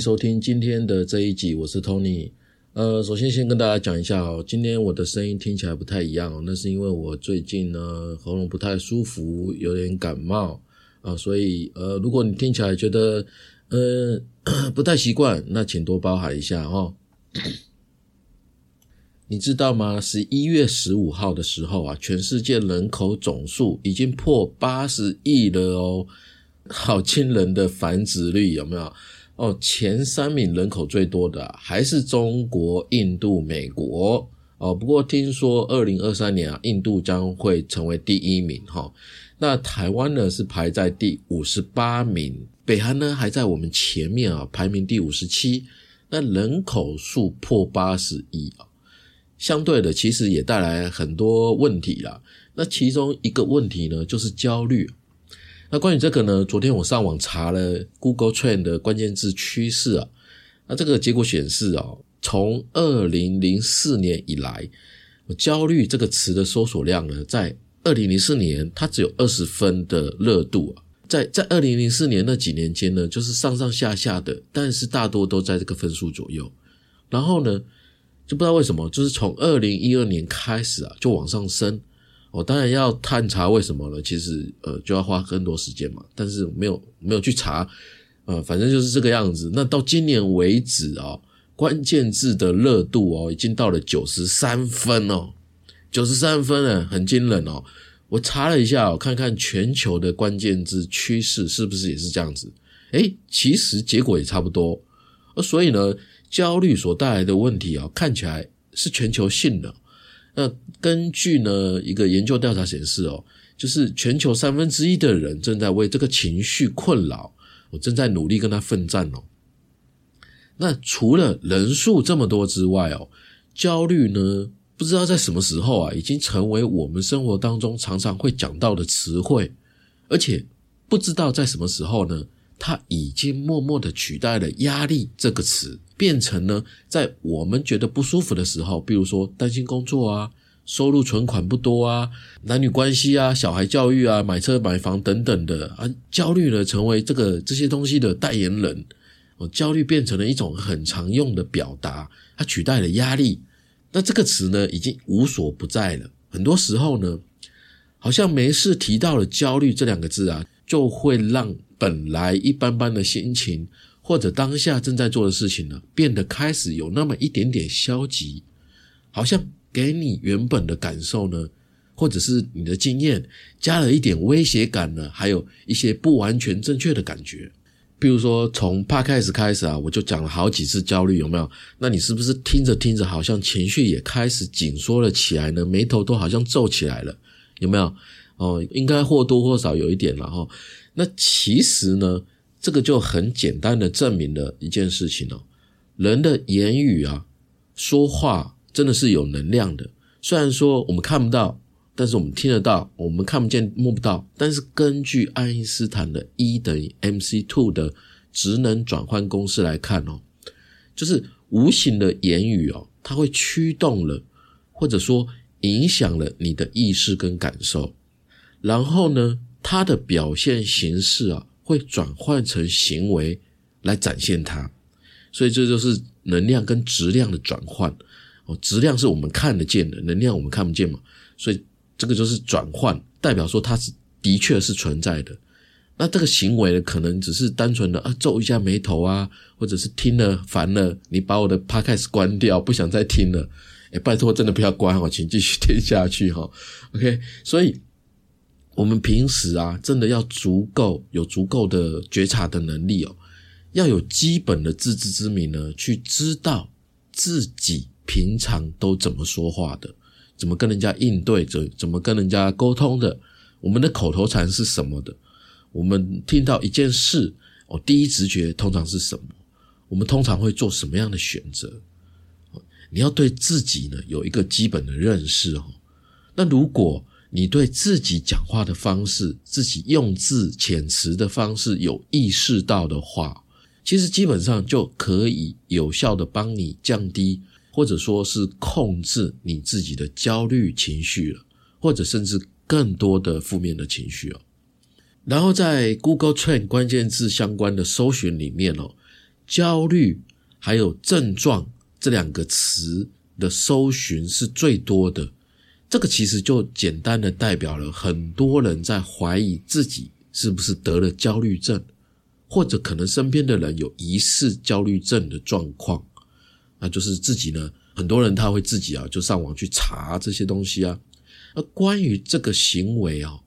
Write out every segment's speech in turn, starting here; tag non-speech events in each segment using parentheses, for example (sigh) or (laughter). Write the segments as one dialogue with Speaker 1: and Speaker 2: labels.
Speaker 1: 收听今天的这一集，我是 Tony。呃，首先先跟大家讲一下哦，今天我的声音听起来不太一样哦，那是因为我最近呢喉咙不太舒服，有点感冒啊，所以呃，如果你听起来觉得呃 (clears throat) 不太习惯，那请多包涵一下哦。你知道吗？十一月十五号的时候啊，全世界人口总数已经破八十亿了哦，好惊人的繁殖率有没有？哦，前三名人口最多的还是中国、印度、美国哦。不过听说二零二三年啊，印度将会成为第一名哈。那台湾呢是排在第五十八名，北韩呢还在我们前面啊，排名第五十七。那人口数破八十亿啊。相对的，其实也带来很多问题啦。那其中一个问题呢，就是焦虑。那关于这个呢，昨天我上网查了 Google Trend 的关键字趋势啊，那这个结果显示哦，从二零零四年以来，焦虑这个词的搜索量呢，在二零零四年它只有二十分的热度啊，在在二零零四年那几年间呢，就是上上下下的，但是大多都在这个分数左右，然后呢。就不知道为什么，就是从二零一二年开始啊，就往上升。我当然要探查为什么了，其实呃就要花更多时间嘛，但是没有没有去查，呃，反正就是这个样子。那到今年为止啊，关键字的热度哦，已经到了九十三分哦，九十三分呢，很惊人哦。我查了一下，看看全球的关键字趋势是不是也是这样子？诶，其实结果也差不多。所以呢。焦虑所带来的问题啊，看起来是全球性的。那根据呢一个研究调查显示哦，就是全球三分之一的人正在为这个情绪困扰，我正在努力跟他奋战哦。那除了人数这么多之外哦，焦虑呢，不知道在什么时候啊，已经成为我们生活当中常常会讲到的词汇，而且不知道在什么时候呢。它已经默默的取代了“压力”这个词，变成呢，在我们觉得不舒服的时候，比如说担心工作啊、收入存款不多啊、男女关系啊、小孩教育啊、买车买房等等的啊，焦虑呢成为这个这些东西的代言人。哦，焦虑变成了一种很常用的表达，它取代了压力。那这个词呢，已经无所不在了。很多时候呢，好像没事提到了焦虑这两个字啊，就会让。本来一般般的心情，或者当下正在做的事情呢，变得开始有那么一点点消极，好像给你原本的感受呢，或者是你的经验加了一点威胁感呢，还有一些不完全正确的感觉。比如说从帕开始开始啊，我就讲了好几次焦虑，有没有？那你是不是听着听着，好像情绪也开始紧缩了起来呢？眉头都好像皱起来了，有没有？哦，应该或多或少有一点了哈。那其实呢，这个就很简单的证明了一件事情哦，人的言语啊，说话真的是有能量的。虽然说我们看不到，但是我们听得到；我们看不见摸不到，但是根据爱因斯坦的 E 等于 mc two 的职能转换公式来看哦，就是无形的言语哦，它会驱动了，或者说影响了你的意识跟感受，然后呢？它的表现形式啊，会转换成行为来展现它，所以这就是能量跟质量的转换哦。质量是我们看得见的，能量我们看不见嘛，所以这个就是转换，代表说它是的确是存在的。那这个行为呢，可能只是单纯的啊皱一下眉头啊，或者是听了烦了，你把我的 podcast 关掉，不想再听了。哎，拜托，真的不要关哦，请继续听下去哈。OK，所以。我们平时啊，真的要足够有足够的觉察的能力哦，要有基本的自知之明呢，去知道自己平常都怎么说话的，怎么跟人家应对，怎怎么跟人家沟通的，我们的口头禅是什么的，我们听到一件事，哦，第一直觉通常是什么，我们通常会做什么样的选择？你要对自己呢有一个基本的认识哦。那如果你对自己讲话的方式、自己用字遣词的方式有意识到的话，其实基本上就可以有效的帮你降低，或者说是控制你自己的焦虑情绪了，或者甚至更多的负面的情绪哦。然后在 Google Trend 关键字相关的搜寻里面哦，焦虑还有症状这两个词的搜寻是最多的。这个其实就简单的代表了很多人在怀疑自己是不是得了焦虑症，或者可能身边的人有疑似焦虑症的状况，那就是自己呢，很多人他会自己啊就上网去查这些东西啊。那关于这个行为啊，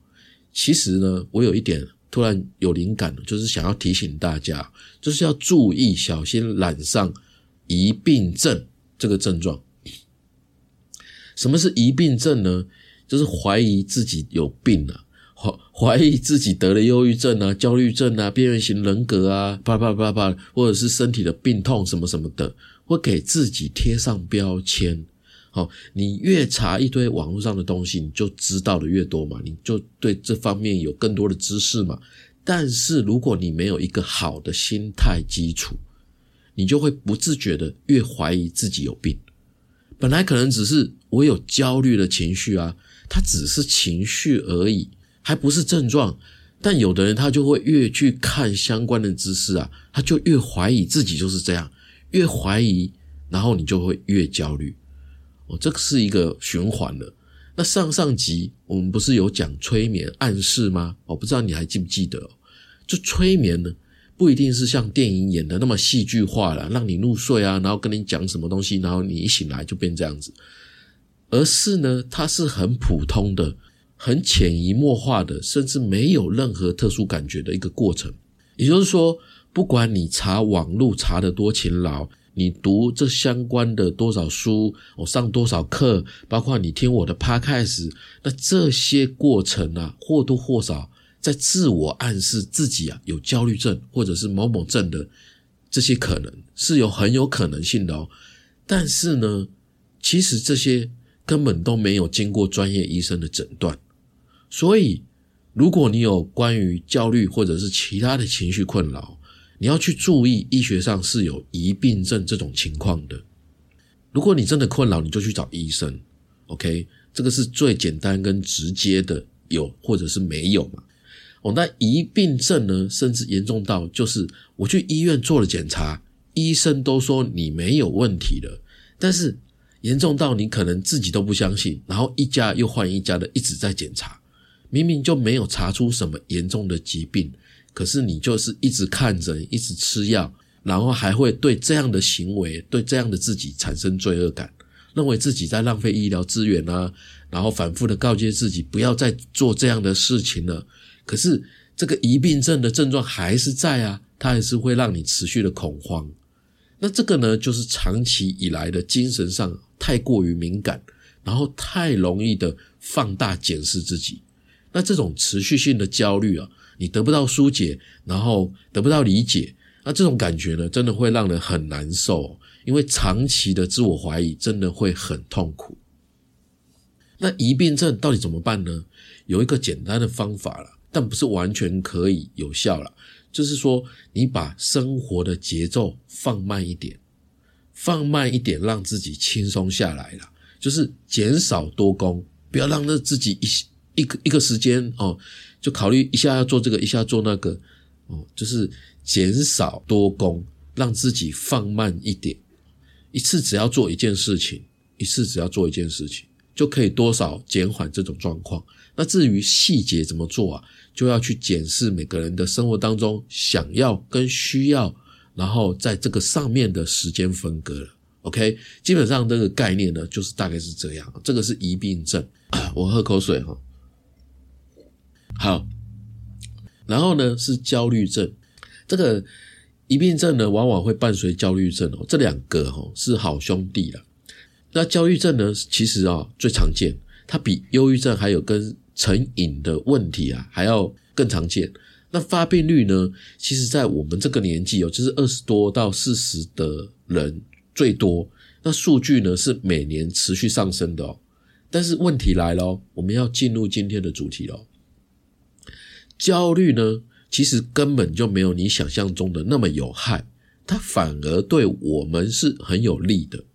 Speaker 1: 其实呢，我有一点突然有灵感就是想要提醒大家，就是要注意小心染上疑病症这个症状。什么是疑病症呢？就是怀疑自己有病啊，怀怀疑自己得了忧郁症啊、焦虑症啊、边缘型人格啊，叭叭叭叭，或者是身体的病痛什么什么的，会给自己贴上标签。好，你越查一堆网络上的东西，你就知道的越多嘛，你就对这方面有更多的知识嘛。但是如果你没有一个好的心态基础，你就会不自觉的越怀疑自己有病。本来可能只是我有焦虑的情绪啊，它只是情绪而已，还不是症状。但有的人他就会越去看相关的知识啊，他就越怀疑自己就是这样，越怀疑，然后你就会越焦虑。哦，这个是一个循环的。那上上集我们不是有讲催眠暗示吗？我不知道你还记不记得？就催眠呢。不一定是像电影演的那么戏剧化了，让你入睡啊，然后跟你讲什么东西，然后你一醒来就变这样子，而是呢，它是很普通的、很潜移默化的，甚至没有任何特殊感觉的一个过程。也就是说，不管你查网络查的多勤劳，你读这相关的多少书，我上多少课，包括你听我的 podcast，那这些过程啊，或多或少。在自我暗示自己啊有焦虑症或者是某某症的这些可能是有很有可能性的哦，但是呢，其实这些根本都没有经过专业医生的诊断，所以如果你有关于焦虑或者是其他的情绪困扰，你要去注意医学上是有疑病症这种情况的。如果你真的困扰，你就去找医生，OK，这个是最简单跟直接的，有或者是没有嘛。哦，那疑病症呢，甚至严重到就是我去医院做了检查，医生都说你没有问题了，但是严重到你可能自己都不相信，然后一家又换一家的一直在检查，明明就没有查出什么严重的疾病，可是你就是一直看着，一直吃药，然后还会对这样的行为，对这样的自己产生罪恶感，认为自己在浪费医疗资源啊，然后反复的告诫自己不要再做这样的事情了。可是这个疑病症的症状还是在啊，它还是会让你持续的恐慌。那这个呢，就是长期以来的精神上太过于敏感，然后太容易的放大检视自己。那这种持续性的焦虑啊，你得不到疏解，然后得不到理解，那这种感觉呢，真的会让人很难受。因为长期的自我怀疑真的会很痛苦。那疑病症到底怎么办呢？有一个简单的方法了。但不是完全可以有效了，就是说，你把生活的节奏放慢一点，放慢一点，让自己轻松下来了，就是减少多工，不要让那自己一一个一个时间哦，就考虑一下要做这个，一下做那个，哦，就是减少多工，让自己放慢一点，一次只要做一件事情，一次只要做一件事情，就可以多少减缓这种状况。那至于细节怎么做啊？就要去检视每个人的生活当中想要跟需要，然后在这个上面的时间分割了。OK，基本上这个概念呢，就是大概是这样。这个是疑病症，我喝口水哈。好，然后呢是焦虑症，这个疑病症呢往往会伴随焦虑症哦，这两个哈是好兄弟了。那焦虑症呢，其实啊最常见，它比忧郁症还有跟成瘾的问题啊，还要更常见。那发病率呢？其实，在我们这个年纪哦，就是二十多到四十的人最多。那数据呢，是每年持续上升的哦。但是问题来了，我们要进入今天的主题了。焦虑呢，其实根本就没有你想象中的那么有害，它反而对我们是很有利的。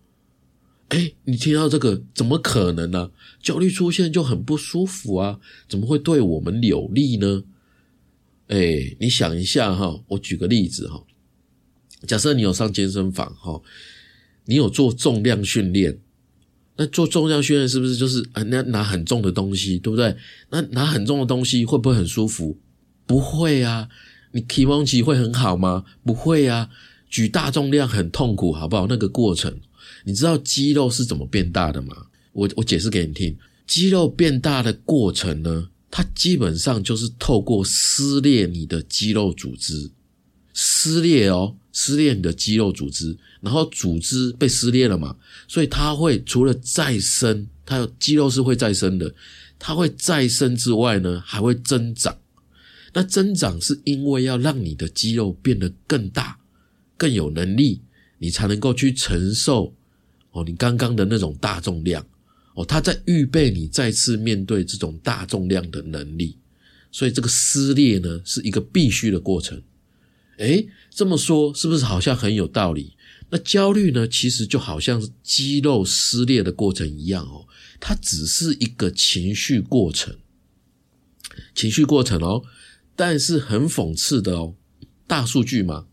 Speaker 1: 哎，你听到这个怎么可能呢？焦虑出现就很不舒服啊，怎么会对我们有利呢？哎，你想一下哈，我举个例子哈，假设你有上健身房哈，你有做重量训练，那做重量训练是不是就是啊，那拿很重的东西，对不对？那拿很重的东西会不会很舒服？不会啊。你体温期会很好吗？不会啊。举大重量很痛苦，好不好？那个过程，你知道肌肉是怎么变大的吗？我我解释给你听，肌肉变大的过程呢，它基本上就是透过撕裂你的肌肉组织，撕裂哦，撕裂你的肌肉组织，然后组织被撕裂了嘛，所以它会除了再生，它有肌肉是会再生的，它会再生之外呢，还会增长。那增长是因为要让你的肌肉变得更大。更有能力，你才能够去承受哦，你刚刚的那种大重量哦，他在预备你再次面对这种大重量的能力，所以这个撕裂呢是一个必须的过程。诶，这么说是不是好像很有道理？那焦虑呢，其实就好像是肌肉撕裂的过程一样哦，它只是一个情绪过程，情绪过程哦，但是很讽刺的哦，大数据嘛。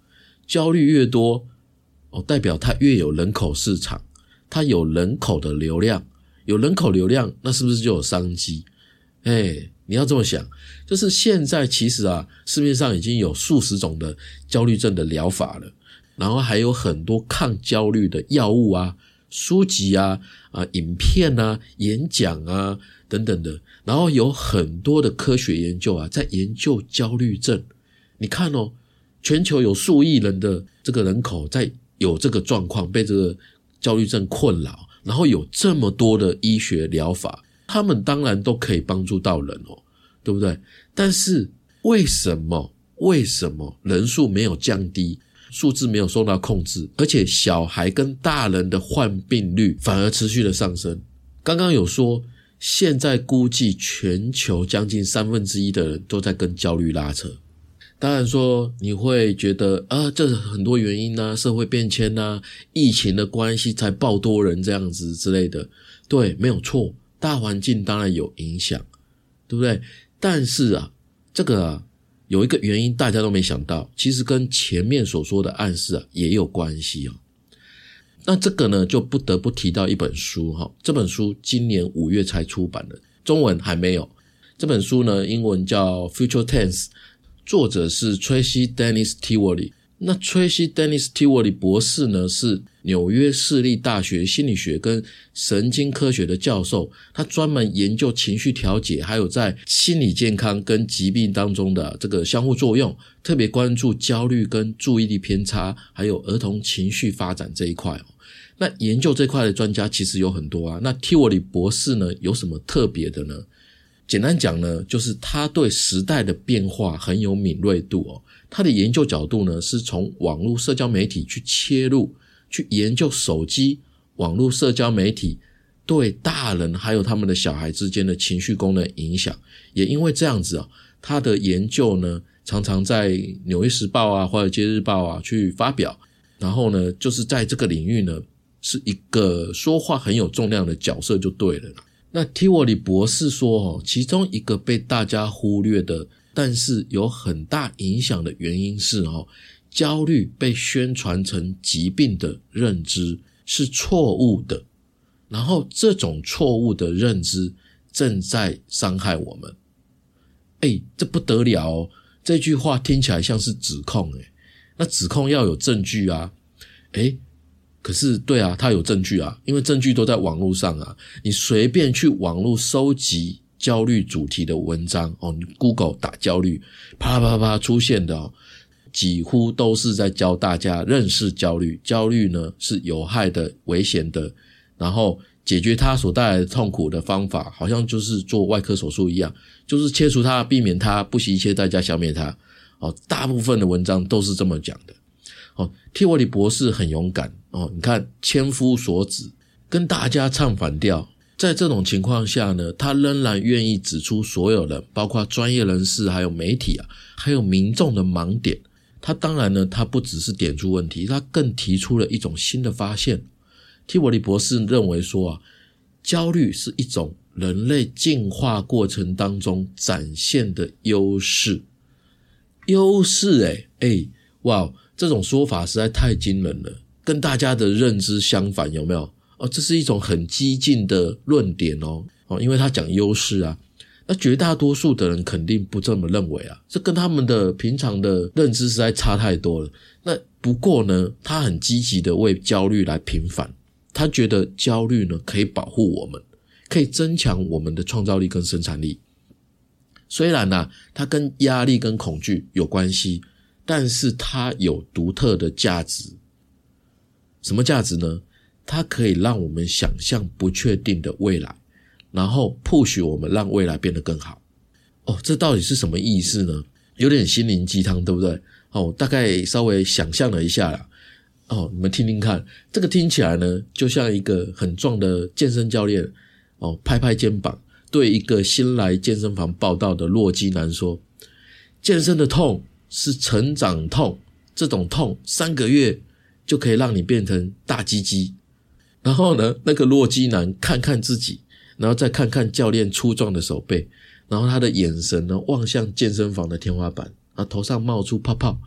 Speaker 1: 焦虑越多，哦，代表它越有人口市场，它有人口的流量，有人口流量，那是不是就有商机？哎，你要这么想，就是现在其实啊，市面上已经有数十种的焦虑症的疗法了，然后还有很多抗焦虑的药物啊、书籍啊、啊影片啊、演讲啊等等的，然后有很多的科学研究啊，在研究焦虑症。你看哦。全球有数亿人的这个人口在有这个状况，被这个焦虑症困扰，然后有这么多的医学疗法，他们当然都可以帮助到人哦，对不对？但是为什么为什么人数没有降低，数字没有受到控制，而且小孩跟大人的患病率反而持续的上升？刚刚有说，现在估计全球将近三分之一的人都在跟焦虑拉扯。当然说你会觉得啊，这是很多原因呐，社会变迁呐，疫情的关系才爆多人这样子之类的，对，没有错，大环境当然有影响，对不对？但是啊，这个啊，有一个原因大家都没想到，其实跟前面所说的暗示啊也有关系哦。那这个呢，就不得不提到一本书哈，这本书今年五月才出版的，中文还没有。这本书呢，英文叫《Future Tense》。作者是 Tracy Dennis Tiwari。那 Tracy Dennis Tiwari 博士呢，是纽约市立大学心理学跟神经科学的教授。他专门研究情绪调节，还有在心理健康跟疾病当中的这个相互作用，特别关注焦虑跟注意力偏差，还有儿童情绪发展这一块。那研究这块的专家其实有很多啊。那 Tiwari 博士呢，有什么特别的呢？简单讲呢，就是他对时代的变化很有敏锐度哦。他的研究角度呢，是从网络社交媒体去切入，去研究手机、网络社交媒体对大人还有他们的小孩之间的情绪功能影响。也因为这样子啊，他的研究呢，常常在《纽约时报》啊、《华尔街日报》啊去发表。然后呢，就是在这个领域呢，是一个说话很有重量的角色，就对了。那 t i w a 博士说：“哦，其中一个被大家忽略的，但是有很大影响的原因是，哦，焦虑被宣传成疾病的认知是错误的，然后这种错误的认知正在伤害我们。哎，这不得了！哦！这句话听起来像是指控，哎，那指控要有证据啊，哎。”可是，对啊，他有证据啊，因为证据都在网络上啊。你随便去网络收集焦虑主题的文章哦，你 Google 打焦虑，啪啪啪出现的，哦，几乎都是在教大家认识焦虑。焦虑呢是有害的、危险的，然后解决它所带来的痛苦的方法，好像就是做外科手术一样，就是切除它，避免它，不惜一切代价消灭它。哦，大部分的文章都是这么讲的。哦，蒂沃里博士很勇敢哦，你看千夫所指，跟大家唱反调。在这种情况下呢，他仍然愿意指出所有人，包括专业人士、还有媒体啊，还有民众的盲点。他当然呢，他不只是点出问题，他更提出了一种新的发现。蒂沃里博士认为说啊，焦虑是一种人类进化过程当中展现的优势。优势，诶诶哇，这种说法实在太惊人了，跟大家的认知相反，有没有？哦，这是一种很激进的论点哦，哦，因为他讲优势啊，那绝大多数的人肯定不这么认为啊，这跟他们的平常的认知实在差太多了。那不过呢，他很积极的为焦虑来平反，他觉得焦虑呢可以保护我们，可以增强我们的创造力跟生产力。虽然呢，它跟压力跟恐惧有关系。但是它有独特的价值，什么价值呢？它可以让我们想象不确定的未来，然后 push 我们让未来变得更好。哦，这到底是什么意思呢？有点心灵鸡汤，对不对？哦，大概稍微想象了一下啦。哦，你们听听看，这个听起来呢，就像一个很壮的健身教练哦，拍拍肩膀，对一个新来健身房报道的弱鸡男说：“健身的痛。”是成长痛，这种痛三个月就可以让你变成大鸡鸡。然后呢，那个弱鸡男看看自己，然后再看看教练粗壮的手背，然后他的眼神呢望向健身房的天花板，啊，头上冒出泡泡，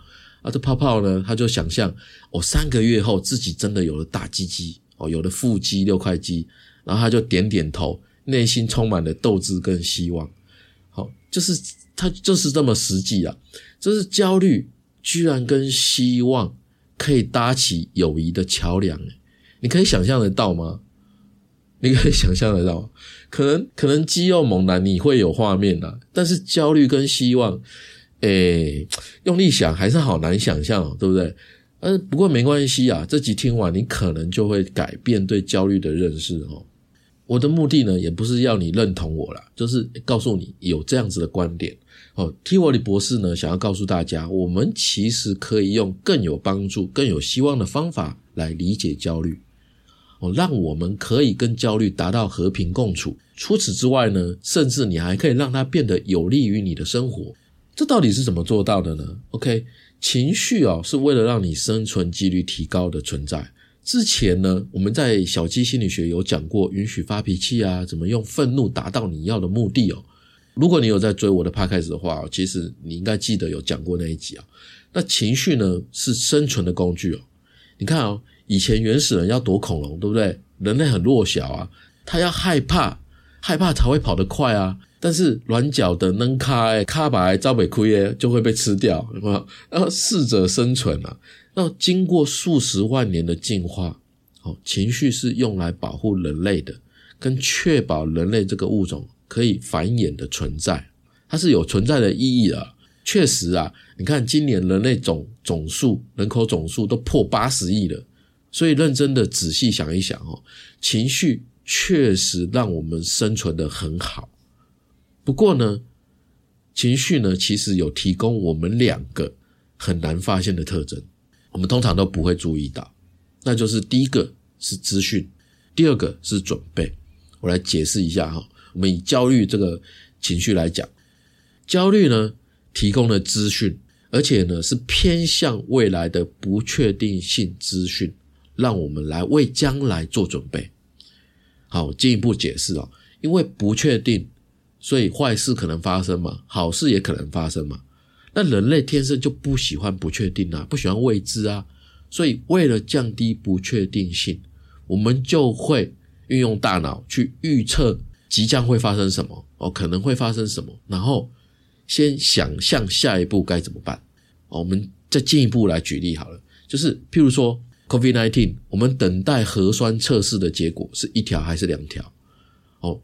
Speaker 1: 啊，这泡泡呢，他就想象，哦，三个月后自己真的有了大鸡鸡，哦，有了腹肌六块肌，然后他就点点头，内心充满了斗志跟希望。好，就是他就是这么实际啊。这是焦虑，居然跟希望可以搭起友谊的桥梁，你可以想象得到吗？你可以想象得到，(laughs) 可能可能肌肉猛男你会有画面啊，但是焦虑跟希望，诶，用力想还是好难想象，对不对？呃，不过没关系啊，这集听完你可能就会改变对焦虑的认识哦。我的目的呢，也不是要你认同我啦，就是告诉你有这样子的观点。哦，T 沃里博士呢，想要告诉大家，我们其实可以用更有帮助、更有希望的方法来理解焦虑，哦，让我们可以跟焦虑达到和平共处。除此之外呢，甚至你还可以让它变得有利于你的生活。这到底是怎么做到的呢？OK，情绪啊，是为了让你生存几率提高的存在。之前呢，我们在小鸡心理学有讲过，允许发脾气啊，怎么用愤怒达到你要的目的哦。如果你有在追我的 podcast 的话，其实你应该记得有讲过那一集啊。那情绪呢是生存的工具哦。你看哦，以前原始人要躲恐龙，对不对？人类很弱小啊，他要害怕，害怕才会跑得快啊。但是软脚的能开卡白招北亏耶，就会被吃掉，有没有？要适者生存啊。那经过数十万年的进化，哦，情绪是用来保护人类的，跟确保人类这个物种。可以繁衍的存在，它是有存在的意义的。确实啊，你看今年人类总总数人口总数都破八十亿了，所以认真的仔细想一想哦，情绪确实让我们生存的很好。不过呢，情绪呢其实有提供我们两个很难发现的特征，我们通常都不会注意到，那就是第一个是资讯，第二个是准备。我来解释一下哈。我们以焦虑这个情绪来讲，焦虑呢提供了资讯，而且呢是偏向未来的不确定性资讯，让我们来为将来做准备。好，进一步解释啊，因为不确定，所以坏事可能发生嘛，好事也可能发生嘛。那人类天生就不喜欢不确定啊，不喜欢未知啊，所以为了降低不确定性，我们就会运用大脑去预测。即将会发生什么？哦，可能会发生什么？然后先想象下一步该怎么办？哦，我们再进一步来举例好了，就是譬如说，COVID-19，我们等待核酸测试的结果是一条还是两条？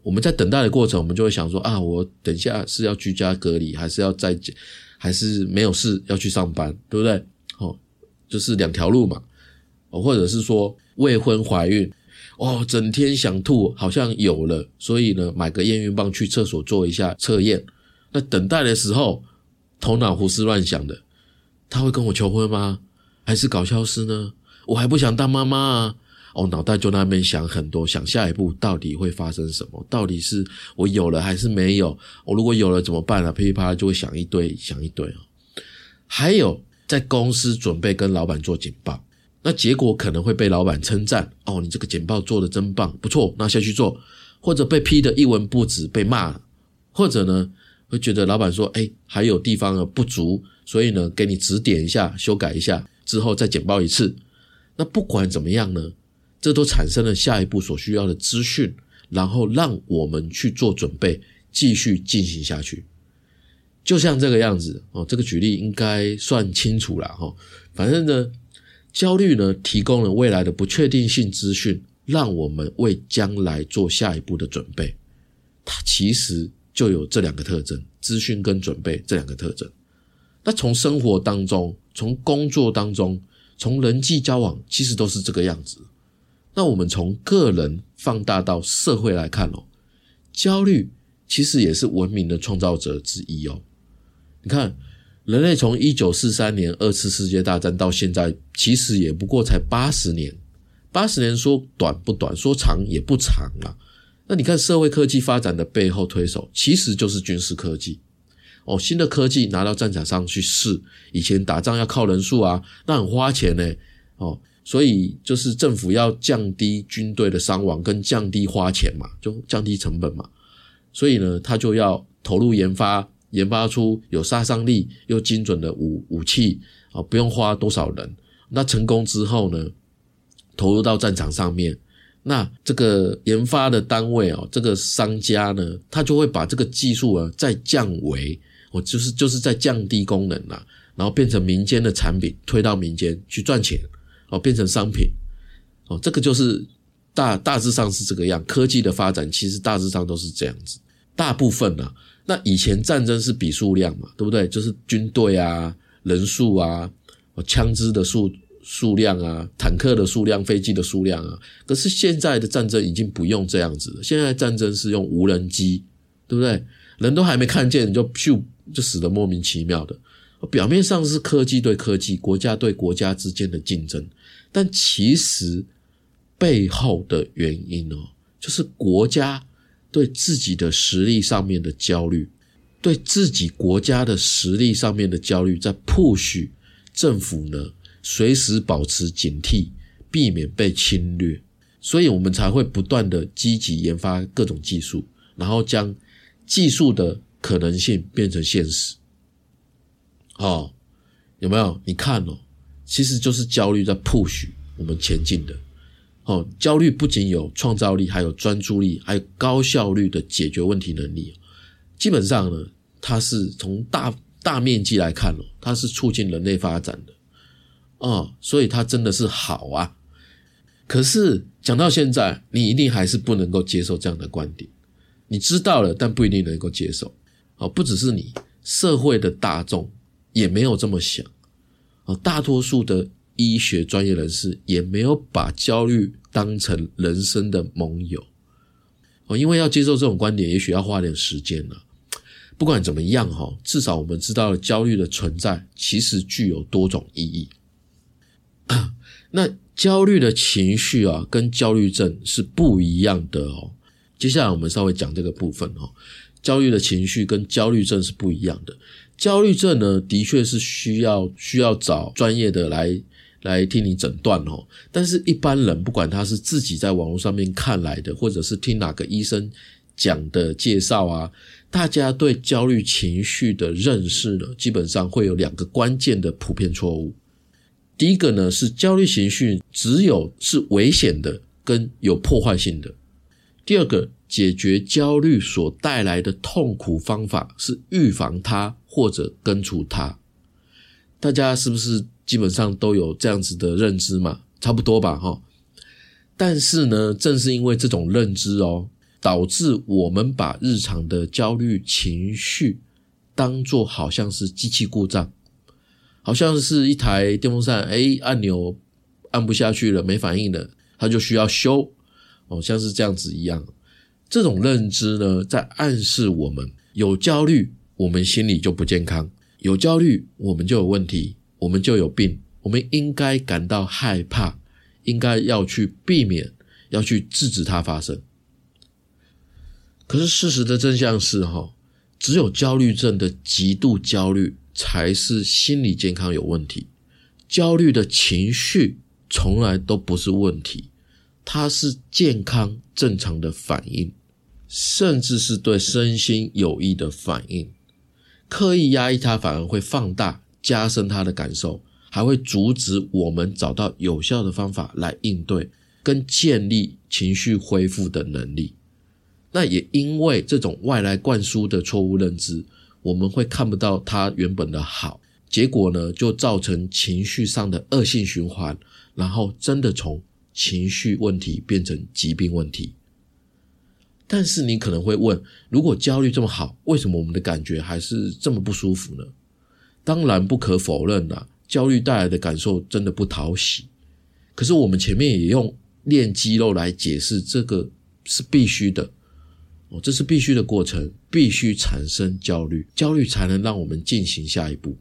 Speaker 1: 我们在等待的过程，我们就会想说啊，我等下是要居家隔离，还是要在，还是没有事要去上班，对不对？哦，就是两条路嘛。哦，或者是说未婚怀孕。哦，整天想吐，好像有了，所以呢，买个验孕棒去厕所做一下测验。那等待的时候，头脑胡思乱想的，他会跟我求婚吗？还是搞消失呢？我还不想当妈妈啊！哦，脑袋就那边想很多，想下一步到底会发生什么？到底是我有了还是没有？我如果有了怎么办呢？噼里啪啦就会想一堆，想一堆哦。还有在公司准备跟老板做简报。那结果可能会被老板称赞哦，你这个简报做的真棒，不错，那下去做，或者被批的一文不值，被骂，或者呢会觉得老板说，哎，还有地方的不足，所以呢，给你指点一下，修改一下之后再简报一次。那不管怎么样呢，这都产生了下一步所需要的资讯，然后让我们去做准备，继续进行下去。就像这个样子哦，这个举例应该算清楚了哈。反正呢，焦虑呢提供了未来的不确定性资讯，让我们为将来做下一步的准备。它其实就有这两个特征：资讯跟准备这两个特征。那从生活当中，从工作当中，从人际交往，其实都是这个样子。那我们从个人放大到社会来看哦，焦虑其实也是文明的创造者之一哦。你看，人类从一九四三年二次世界大战到现在，其实也不过才八十年。八十年说短不短，说长也不长啊。那你看，社会科技发展的背后推手，其实就是军事科技。哦，新的科技拿到战场上去试，以前打仗要靠人数啊，那很花钱呢。哦，所以就是政府要降低军队的伤亡，跟降低花钱嘛，就降低成本嘛。所以呢，他就要投入研发。研发出有杀伤力又精准的武武器啊，不用花多少人。那成功之后呢，投入到战场上面，那这个研发的单位哦，这个商家呢，他就会把这个技术啊再降维，我就是就是在降低功能啦，然后变成民间的产品，推到民间去赚钱哦，变成商品哦，这个就是大大致上是这个样。科技的发展其实大致上都是这样子，大部分呢。那以前战争是比数量嘛，对不对？就是军队啊、人数啊、枪支的数数量啊、坦克的数量、飞机的数量啊。可是现在的战争已经不用这样子了，现在战争是用无人机，对不对？人都还没看见，就咻就死得莫名其妙的。表面上是科技对科技、国家对国家之间的竞争，但其实背后的原因哦，就是国家。对自己的实力上面的焦虑，对自己国家的实力上面的焦虑，在 push 政府呢，随时保持警惕，避免被侵略，所以我们才会不断的积极研发各种技术，然后将技术的可能性变成现实。哦，有没有？你看哦，其实就是焦虑在 push 我们前进的。哦，焦虑不仅有创造力，还有专注力，还有高效率的解决问题能力。基本上呢，它是从大大面积来看哦，它是促进人类发展的哦，所以它真的是好啊。可是讲到现在，你一定还是不能够接受这样的观点。你知道了，但不一定能够接受。哦，不只是你，社会的大众也没有这么想。哦，大多数的。医学专业人士也没有把焦虑当成人生的盟友哦，因为要接受这种观点，也许要花点时间了。不管怎么样哈，至少我们知道了焦虑的存在其实具有多种意义。(coughs) 那焦虑的情绪啊，跟焦虑症是不一样的哦。接下来我们稍微讲这个部分哦，焦虑的情绪跟焦虑症是不一样的。焦虑症呢，的确是需要需要找专业的来。来替你诊断哦，但是一般人不管他是自己在网络上面看来的，或者是听哪个医生讲的介绍啊，大家对焦虑情绪的认识呢，基本上会有两个关键的普遍错误。第一个呢是焦虑情绪只有是危险的跟有破坏性的；第二个，解决焦虑所带来的痛苦方法是预防它或者根除它。大家是不是？基本上都有这样子的认知嘛，差不多吧，哈。但是呢，正是因为这种认知哦，导致我们把日常的焦虑情绪当做好像是机器故障，好像是一台电风扇，哎，按钮按不下去了，没反应了，它就需要修，哦，像是这样子一样。这种认知呢，在暗示我们有焦虑，我们心里就不健康；有焦虑，我们就有问题。我们就有病，我们应该感到害怕，应该要去避免，要去制止它发生。可是事实的真相是，哈，只有焦虑症的极度焦虑才是心理健康有问题，焦虑的情绪从来都不是问题，它是健康正常的反应，甚至是对身心有益的反应。刻意压抑它，反而会放大。加深他的感受，还会阻止我们找到有效的方法来应对跟建立情绪恢复的能力。那也因为这种外来灌输的错误认知，我们会看不到它原本的好，结果呢就造成情绪上的恶性循环，然后真的从情绪问题变成疾病问题。但是你可能会问：如果焦虑这么好，为什么我们的感觉还是这么不舒服呢？当然不可否认啦，焦虑带来的感受真的不讨喜。可是我们前面也用练肌肉来解释，这个是必须的哦，这是必须的过程，必须产生焦虑，焦虑才能让我们进行下一步。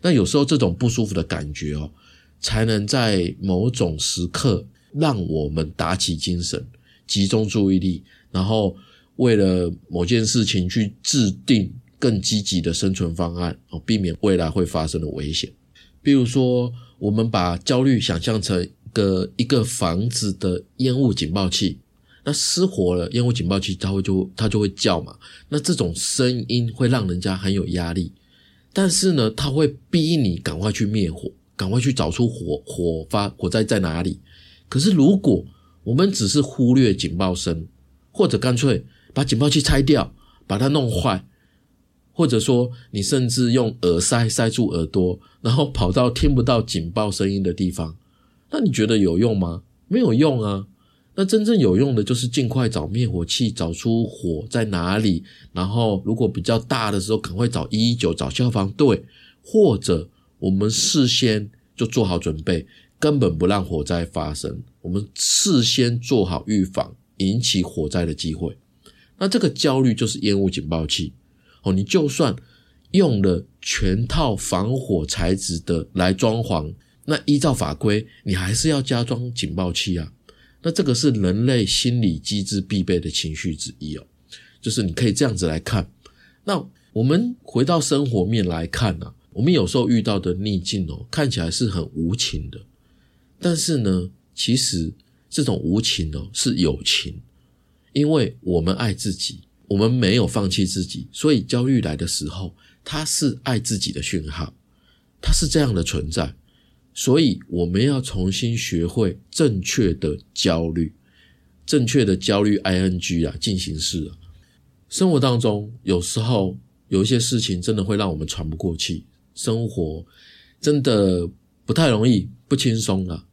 Speaker 1: 那有时候这种不舒服的感觉哦，才能在某种时刻让我们打起精神，集中注意力。然后，为了某件事情去制定更积极的生存方案，哦，避免未来会发生的危险。比如说，我们把焦虑想象成一个一个房子的烟雾警报器，那失火了，烟雾警报器它会就它就会叫嘛。那这种声音会让人家很有压力，但是呢，它会逼你赶快去灭火，赶快去找出火火发火灾在哪里。可是如果我们只是忽略警报声，或者干脆把警报器拆掉，把它弄坏，或者说你甚至用耳塞塞住耳朵，然后跑到听不到警报声音的地方，那你觉得有用吗？没有用啊！那真正有用的就是尽快找灭火器，找出火在哪里，然后如果比较大的时候，赶快找一一九，找消防队，或者我们事先就做好准备，根本不让火灾发生，我们事先做好预防。引起火灾的机会，那这个焦虑就是烟雾警报器哦。你就算用了全套防火材质的来装潢，那依照法规，你还是要加装警报器啊。那这个是人类心理机制必备的情绪之一哦。就是你可以这样子来看。那我们回到生活面来看呢，我们有时候遇到的逆境哦，看起来是很无情的，但是呢，其实。这种无情哦，是友情，因为我们爱自己，我们没有放弃自己，所以焦虑来的时候，它是爱自己的讯号，它是这样的存在，所以我们要重新学会正确的焦虑，正确的焦虑 ing 啊，进行式啊，生活当中有时候有一些事情真的会让我们喘不过气，生活真的不太容易，不轻松啊。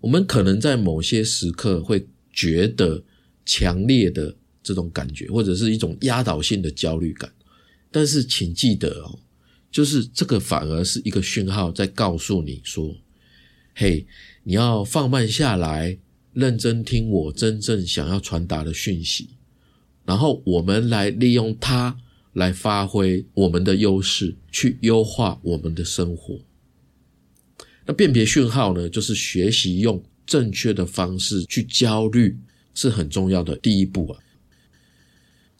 Speaker 1: 我们可能在某些时刻会觉得强烈的这种感觉，或者是一种压倒性的焦虑感，但是请记得哦，就是这个反而是一个讯号，在告诉你说：“嘿，你要放慢下来，认真听我真正想要传达的讯息，然后我们来利用它来发挥我们的优势，去优化我们的生活。”那辨别讯号呢，就是学习用正确的方式去焦虑，是很重要的第一步啊。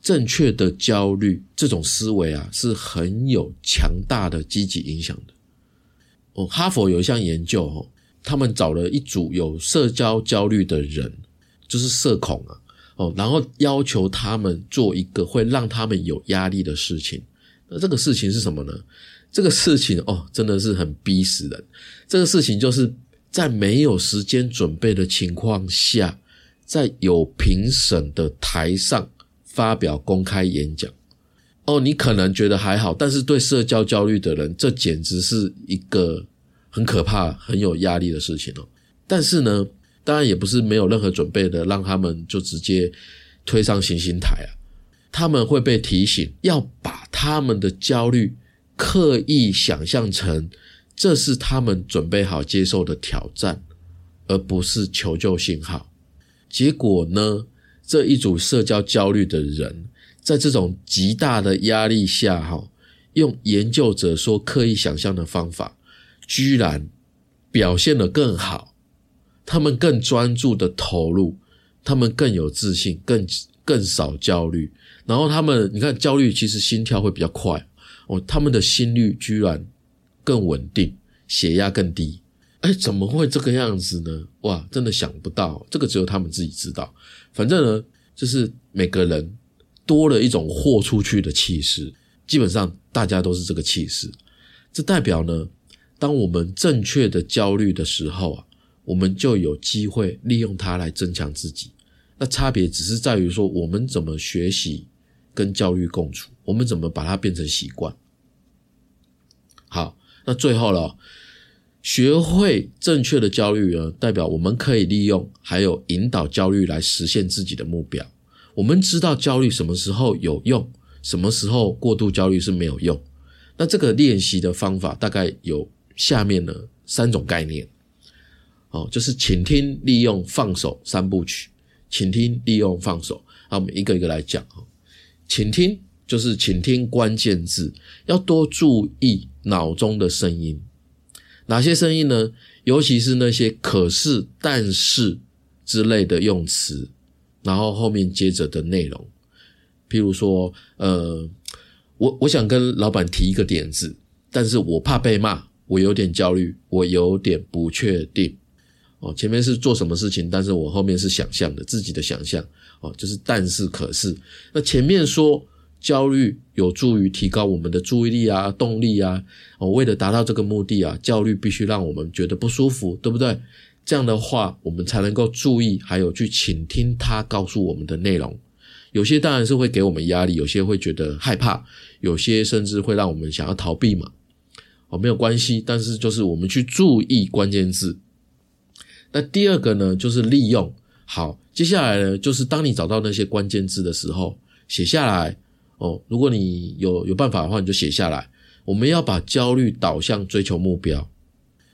Speaker 1: 正确的焦虑这种思维啊，是很有强大的积极影响的。哦，哈佛有一项研究哦，他们找了一组有社交焦虑的人，就是社恐啊，哦，然后要求他们做一个会让他们有压力的事情。那这个事情是什么呢？这个事情哦，真的是很逼死人。这个事情就是在没有时间准备的情况下，在有评审的台上发表公开演讲。哦，你可能觉得还好，但是对社交焦虑的人，这简直是一个很可怕、很有压力的事情哦。但是呢，当然也不是没有任何准备的，让他们就直接推上行星台啊。他们会被提醒要把他们的焦虑。刻意想象成这是他们准备好接受的挑战，而不是求救信号。结果呢？这一组社交焦虑的人，在这种极大的压力下，哈，用研究者说刻意想象的方法，居然表现得更好。他们更专注的投入，他们更有自信，更更少焦虑。然后他们，你看焦虑其实心跳会比较快。哦，他们的心率居然更稳定，血压更低，哎，怎么会这个样子呢？哇，真的想不到，这个只有他们自己知道。反正呢，就是每个人多了一种豁出去的气势，基本上大家都是这个气势。这代表呢，当我们正确的焦虑的时候啊，我们就有机会利用它来增强自己。那差别只是在于说，我们怎么学习跟焦虑共处，我们怎么把它变成习惯。好，那最后了，学会正确的焦虑呢，代表我们可以利用还有引导焦虑来实现自己的目标。我们知道焦虑什么时候有用，什么时候过度焦虑是没有用。那这个练习的方法大概有下面的三种概念，哦，就是倾听、利用、放手三部曲。倾听、利用、放手，那我们一个一个来讲啊。请听就是请听关键字，要多注意脑中的声音。哪些声音呢？尤其是那些可是、但是之类的用词，然后后面接着的内容，譬如说，呃。我我想跟老板提一个点子，但是我怕被骂，我有点焦虑，我有点不确定。哦，前面是做什么事情，但是我后面是想象的，自己的想象。哦，就是但是可是，那前面说焦虑有助于提高我们的注意力啊，动力啊。哦，为了达到这个目的啊，焦虑必须让我们觉得不舒服，对不对？这样的话，我们才能够注意，还有去倾听他告诉我们的内容。有些当然是会给我们压力，有些会觉得害怕，有些甚至会让我们想要逃避嘛。哦，没有关系，但是就是我们去注意关键字。那第二个呢，就是利用。好，接下来呢，就是当你找到那些关键字的时候，写下来。哦，如果你有有办法的话，你就写下来。我们要把焦虑导向追求目标，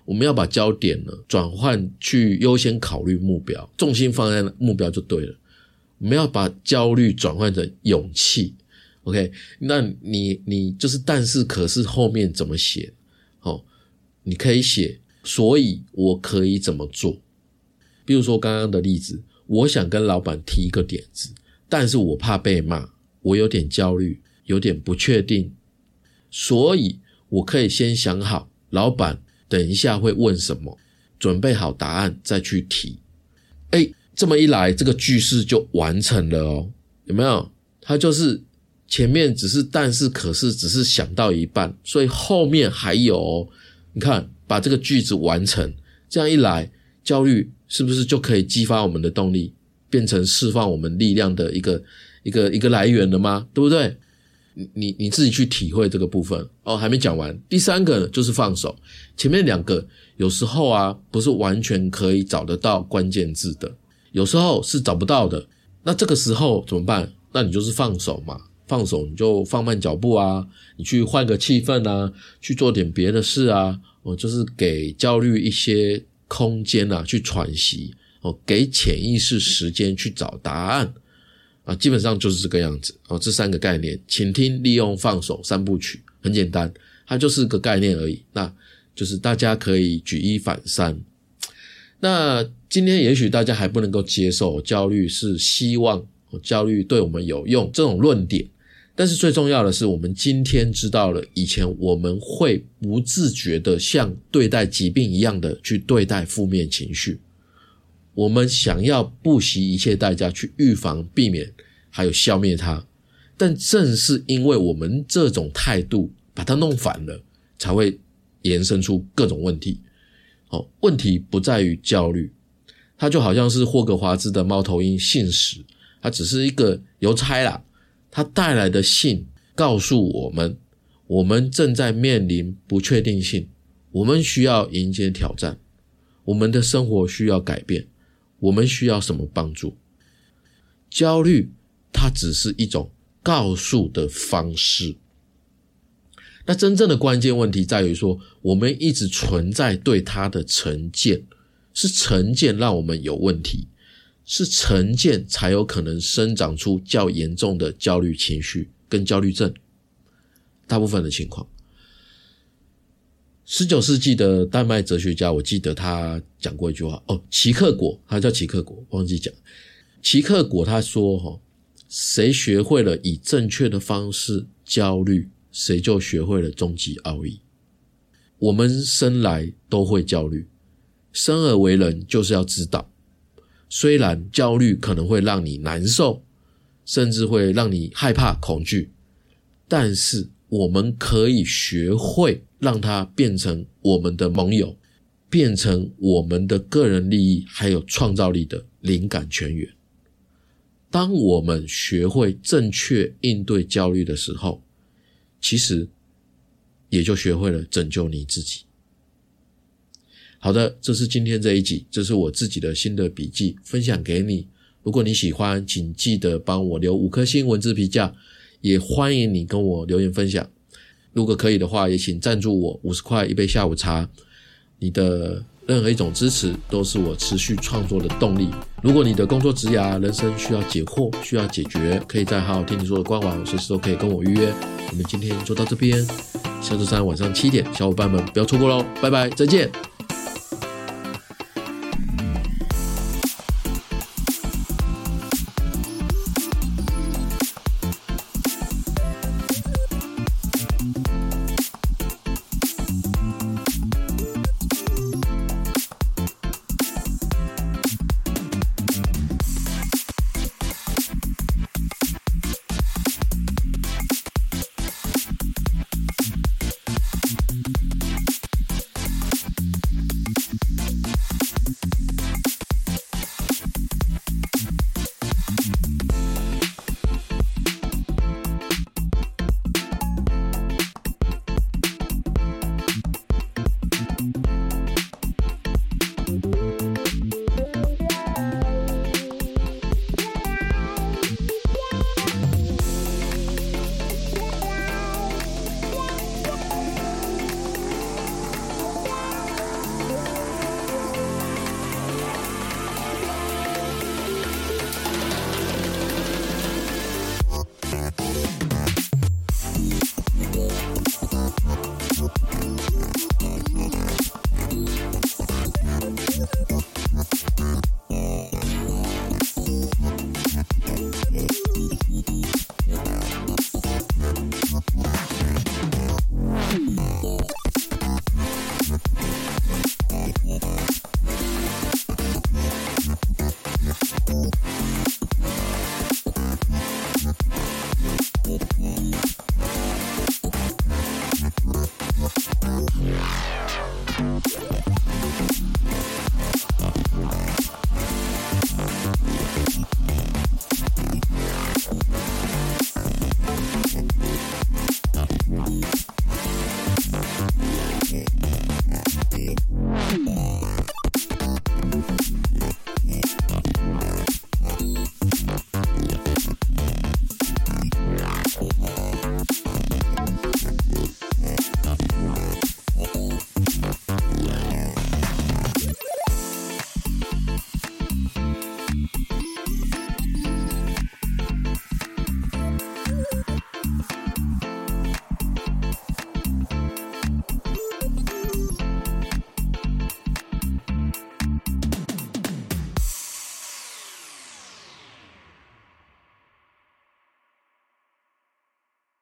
Speaker 1: 我们要把焦点呢转换去优先考虑目标，重心放在目标就对了。我们要把焦虑转换成勇气，OK？那你你就是，但是可是后面怎么写？哦，你可以写，所以我可以怎么做？比如说刚刚的例子，我想跟老板提一个点子，但是我怕被骂，我有点焦虑，有点不确定，所以我可以先想好，老板等一下会问什么，准备好答案再去提。哎。这么一来，这个句式就完成了哦，有没有？它就是前面只是但是可是只是想到一半，所以后面还有。哦你看，把这个句子完成，这样一来，焦虑是不是就可以激发我们的动力，变成释放我们力量的一个一个一个来源了吗？对不对？你你你自己去体会这个部分哦。还没讲完，第三个就是放手。前面两个有时候啊，不是完全可以找得到关键字的。有时候是找不到的，那这个时候怎么办？那你就是放手嘛，放手你就放慢脚步啊，你去换个气氛啊，去做点别的事啊，哦，就是给焦虑一些空间啊，去喘息哦，给潜意识时间去找答案啊，基本上就是这个样子哦。这三个概念：倾听、利用、放手三部曲，很简单，它就是个概念而已。那就是大家可以举一反三。那今天也许大家还不能够接受焦虑是希望焦虑对我们有用这种论点，但是最重要的是，我们今天知道了以前我们会不自觉的像对待疾病一样的去对待负面情绪，我们想要不惜一切代价去预防、避免还有消灭它，但正是因为我们这种态度把它弄反了，才会延伸出各种问题。哦，问题不在于焦虑，它就好像是霍格华兹的猫头鹰信使，它只是一个邮差啦。它带来的信告诉我们，我们正在面临不确定性，我们需要迎接挑战，我们的生活需要改变，我们需要什么帮助？焦虑，它只是一种告诉的方式。那真正的关键问题在于说，我们一直存在对它的成见，是成见让我们有问题，是成见才有可能生长出较严重的焦虑情绪跟焦虑症。大部分的情况，十九世纪的丹麦哲学家，我记得他讲过一句话哦，齐克果，他叫齐克果，忘记讲。齐克果他说：“哈，谁学会了以正确的方式焦虑？”谁就学会了终极奥义。我们生来都会焦虑，生而为人就是要知道，虽然焦虑可能会让你难受，甚至会让你害怕、恐惧，但是我们可以学会让它变成我们的盟友，变成我们的个人利益还有创造力的灵感泉源。当我们学会正确应对焦虑的时候，其实也就学会了拯救你自己。好的，这是今天这一集，这是我自己的新的笔记，分享给你。如果你喜欢，请记得帮我留五颗星文字评价，也欢迎你跟我留言分享。如果可以的话，也请赞助我五十块一杯下午茶。你的任何一种支持都是我持续创作的动力。如果你的工作职涯、人生需要解惑、需要解决，可以在好好听你说的官网随时都可以跟我预约。我们今天就到这边，下周三晚上七点，小伙伴们不要错过喽！拜拜，再见。